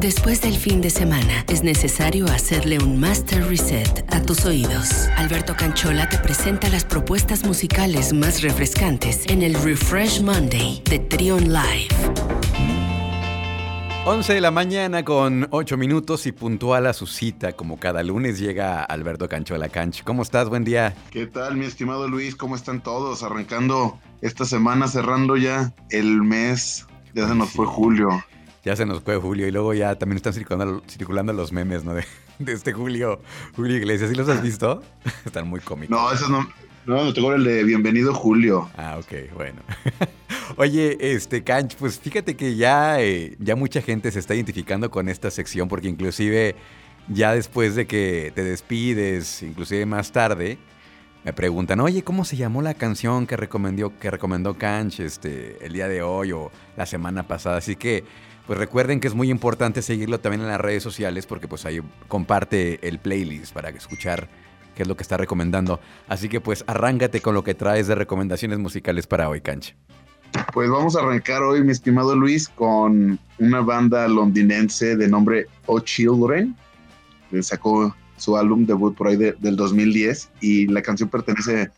Después del fin de semana, es necesario hacerle un master reset a tus oídos. Alberto Canchola te presenta las propuestas musicales más refrescantes en el Refresh Monday de Trion Live. 11 de la mañana con 8 minutos y puntual a su cita, como cada lunes llega Alberto Canchola Canch. ¿Cómo estás? Buen día. ¿Qué tal, mi estimado Luis? ¿Cómo están todos? Arrancando esta semana, cerrando ya el mes. Ya se nos fue julio. Ya se nos fue Julio y luego ya también están circulando, circulando los memes, ¿no? De, de este Julio, Julio Iglesias. ¿Sí los has visto? están muy cómicos. No, esos no. No, no tengo el de Bienvenido Julio. Ah, ok, bueno. Oye, este, Canch, pues fíjate que ya, eh, ya mucha gente se está identificando con esta sección porque inclusive ya después de que te despides, inclusive más tarde, me preguntan, oye, ¿cómo se llamó la canción que recomendó, que recomendó Canch este, el día de hoy o la semana pasada? Así que, pues recuerden que es muy importante seguirlo también en las redes sociales porque pues ahí comparte el playlist para escuchar qué es lo que está recomendando. Así que pues arráncate con lo que traes de recomendaciones musicales para hoy, Canch. Pues vamos a arrancar hoy, mi estimado Luis, con una banda londinense de nombre O Children. que Sacó su álbum debut por ahí de- del 2010 y la canción pertenece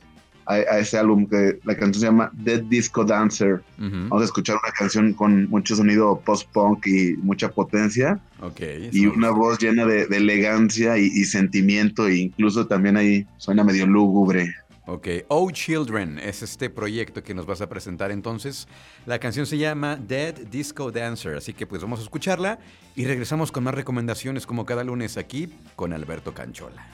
a, a ese álbum. Que la canción se llama Dead Disco Dancer. Vamos a escuchar una canción con mucho sonido post-punk y mucha potencia Ok. y una voz llena de, de elegancia y, y sentimiento e incluso también ahí suena medio lúgubre. Ok, Oh Children es este proyecto que nos vas a presentar entonces. La canción se llama Dead Disco Dancer, así que pues vamos a escucharla y regresamos con más recomendaciones como cada lunes aquí con Alberto Canchola.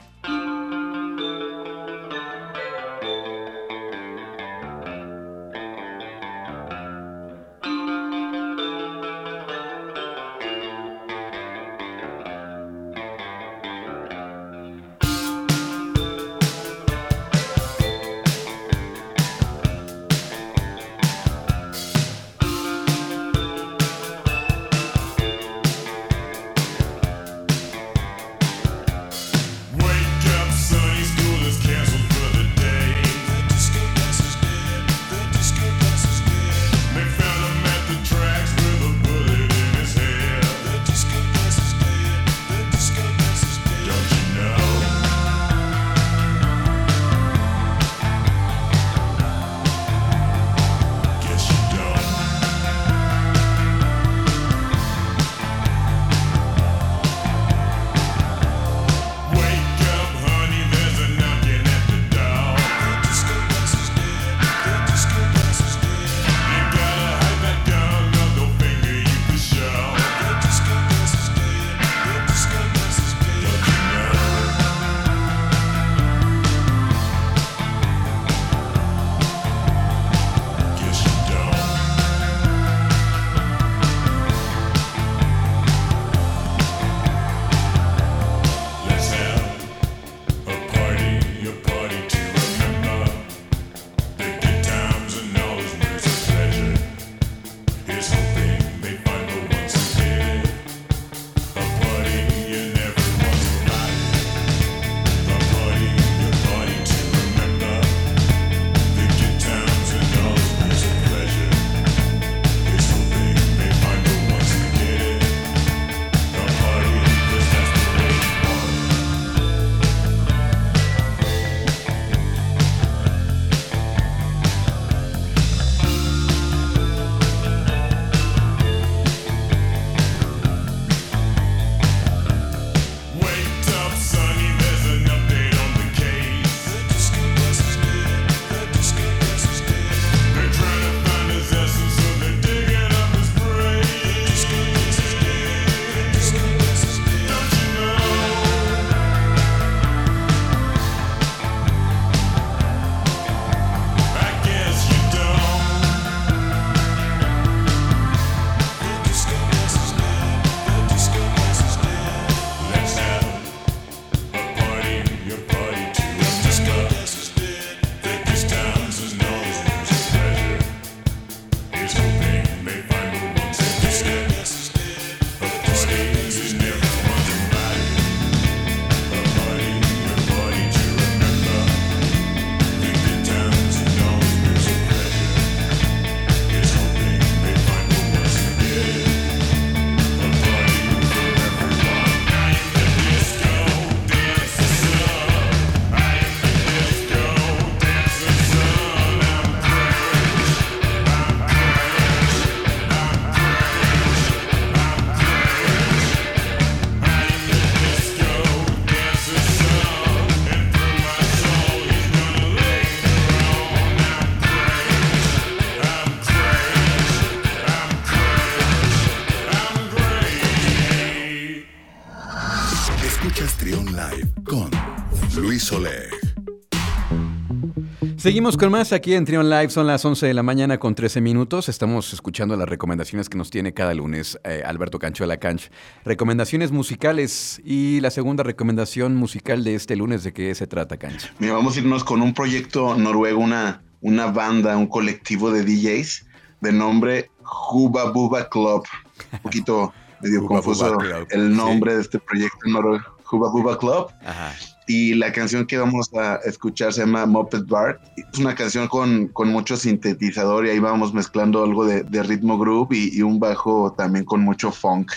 Seguimos con más aquí en Trion Live, son las 11 de la mañana con 13 minutos. Estamos escuchando las recomendaciones que nos tiene cada lunes eh, Alberto Canchuela Canch. Recomendaciones musicales y la segunda recomendación musical de este lunes, ¿de qué se trata, Canch? Mira, vamos a irnos con un proyecto noruego, una, una banda, un colectivo de DJs de nombre Huba Buba Club. Un poquito medio confuso el nombre de este proyecto noruego, Huba Buba Club. Ajá y la canción que vamos a escuchar se llama Moped Bar. Es una canción con, con mucho sintetizador y ahí vamos mezclando algo de, ritmo groove y, un bajo también con mucho funk.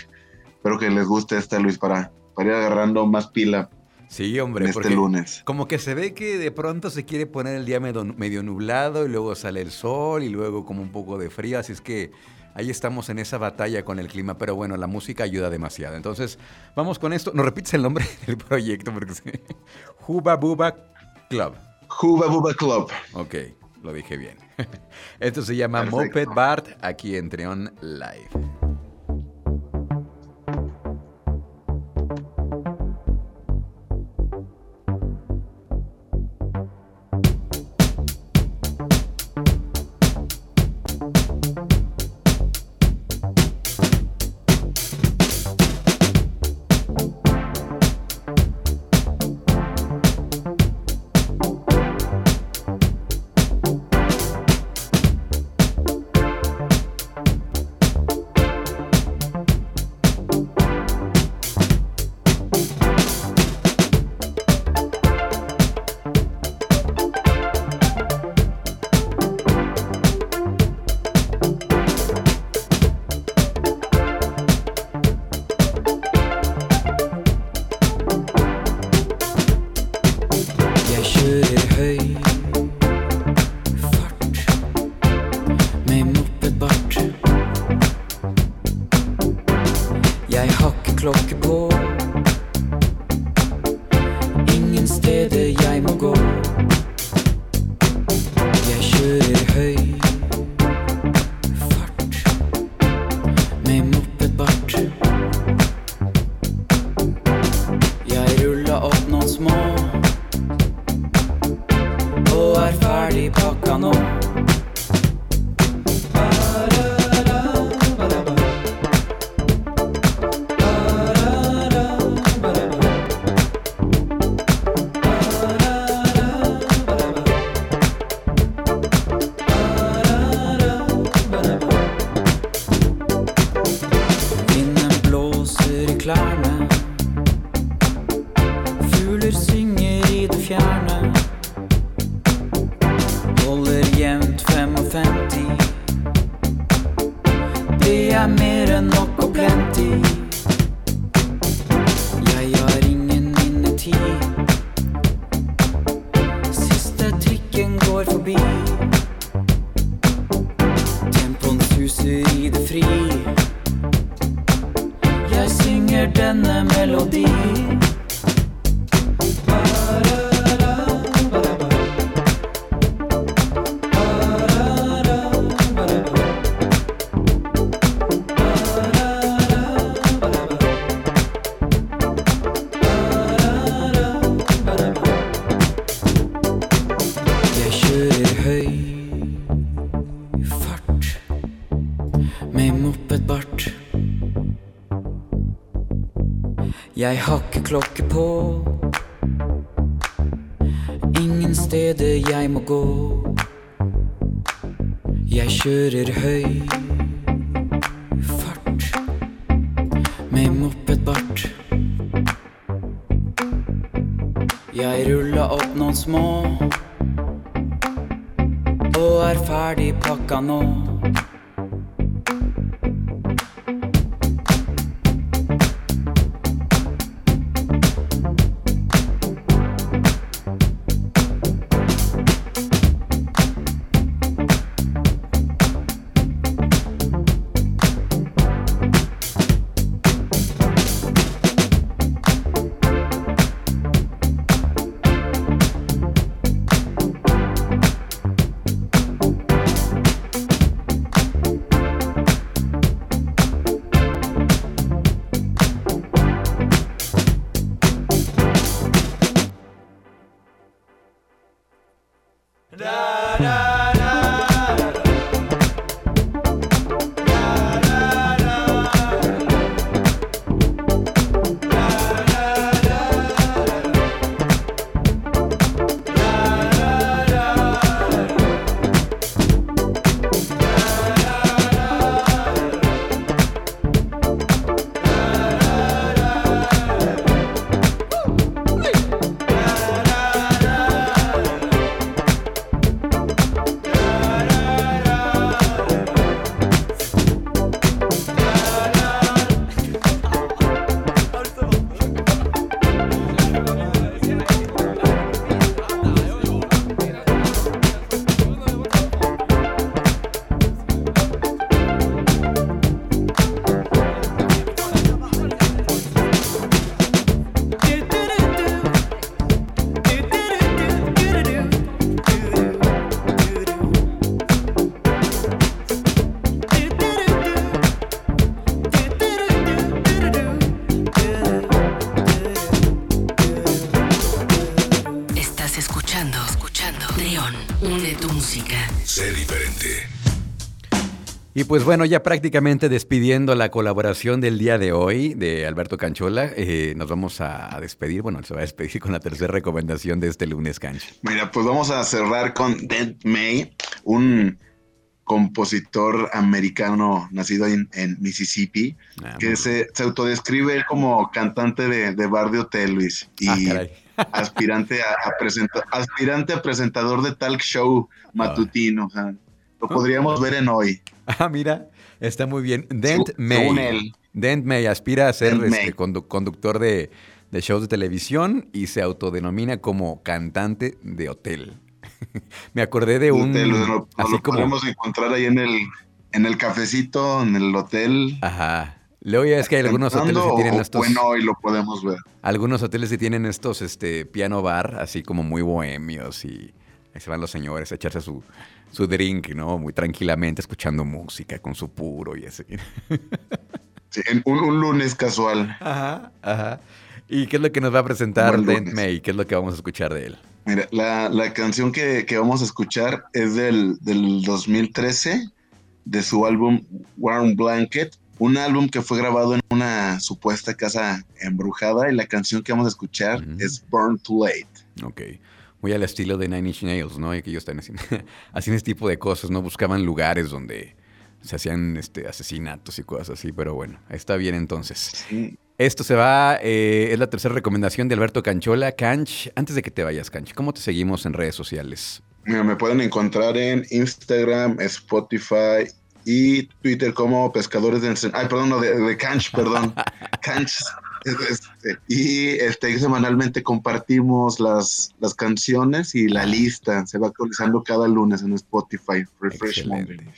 Espero que les guste esta, Luis, para, para ir agarrando más pila. Sí, hombre, este lunes. Como que se ve que de pronto se quiere poner el día medio, medio nublado y luego sale el sol y luego como un poco de frío, así es que ahí estamos en esa batalla con el clima, pero bueno, la música ayuda demasiado. Entonces, vamos con esto. ¿No repites el nombre del proyecto? Porque Juba Buba Club. Juba Buba Club. Ok, lo dije bien. Esto se llama Moped Bart aquí en Treon Live. clock Jeg har klokke på. Ingen steder jeg må gå. Jeg kjører høy fart med mopedbart. Jeg ruller opp noen små og er ferdig pakka nå. da Une tu música. Sé diferente. Y pues bueno, ya prácticamente despidiendo la colaboración del día de hoy de Alberto Canchola, eh, nos vamos a, despedir. Bueno, se va a despedir con la tercera recomendación de este lunes, Cancho. Mira, pues vamos a cerrar con Dead May, un compositor americano nacido en, Mississippi, ah, que se, autodescribe como cantante de, de Bar de Hotel, Luis. Ah, y ah aspirante, a, aspirante a presentador de talk show matutino. O sea, lo podríamos ver en hoy. Ah, mira, está muy bien. Dent May. Dent May aspira a ser este, conductor de, shows de televisión y se autodenomina como cantante de hotel. Me acordé de un. lo, así como... podemos encontrar ahí en el, en el cafecito, en el hotel. Ajá. Luego ya es que hay algunos hoteles que tienen estos. Bueno, y lo podemos ver. Algunos hoteles que tienen estos este, piano bar, así como muy bohemios y ahí se van los señores a echarse su, su drink, ¿no? Muy tranquilamente, escuchando música con su puro y así. Sí, un, lunes casual. Ajá, ajá. ¿Y qué es lo que nos va a presentar Dent May? ¿Qué es lo que vamos a escuchar de él? Mira, la, canción que, vamos a escuchar es del, 2013, de su álbum Warm Blanket, un álbum que fue grabado en una supuesta casa embrujada y la canción que vamos a escuchar es Burn Too Late. Ok muy al estilo de Nine Inch Nails, ¿no? Y que ellos están haciendo, haciendo este tipo de cosas, ¿no? Buscaban lugares donde se hacían este, asesinatos y cosas así, pero bueno, está bien entonces. Esto se va, eh, es la tercera recomendación de Alberto Canchola. Canch, antes de que te vayas, Canch, ¿cómo te seguimos en redes sociales? me pueden encontrar en Instagram, Spotify y Twitter como Pescadores de Ay, perdón, no, de, de Canch, perdón. Canch este, y este, semanalmente compartimos las, las canciones y la lista se va actualizando cada lunes en Spotify. Refresh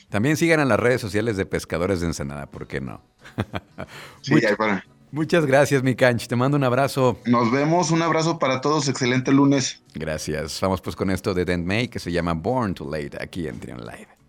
También sigan a las redes sociales de Pescadores de Ensenada, ¿por qué no? sí, ahí para. Muchas gracias, mi canch. Te mando un abrazo. Nos vemos. Un abrazo para todos. Excelente lunes. Gracias. Vamos pues con esto de Dent May que se llama Born to Late aquí en Trion Live.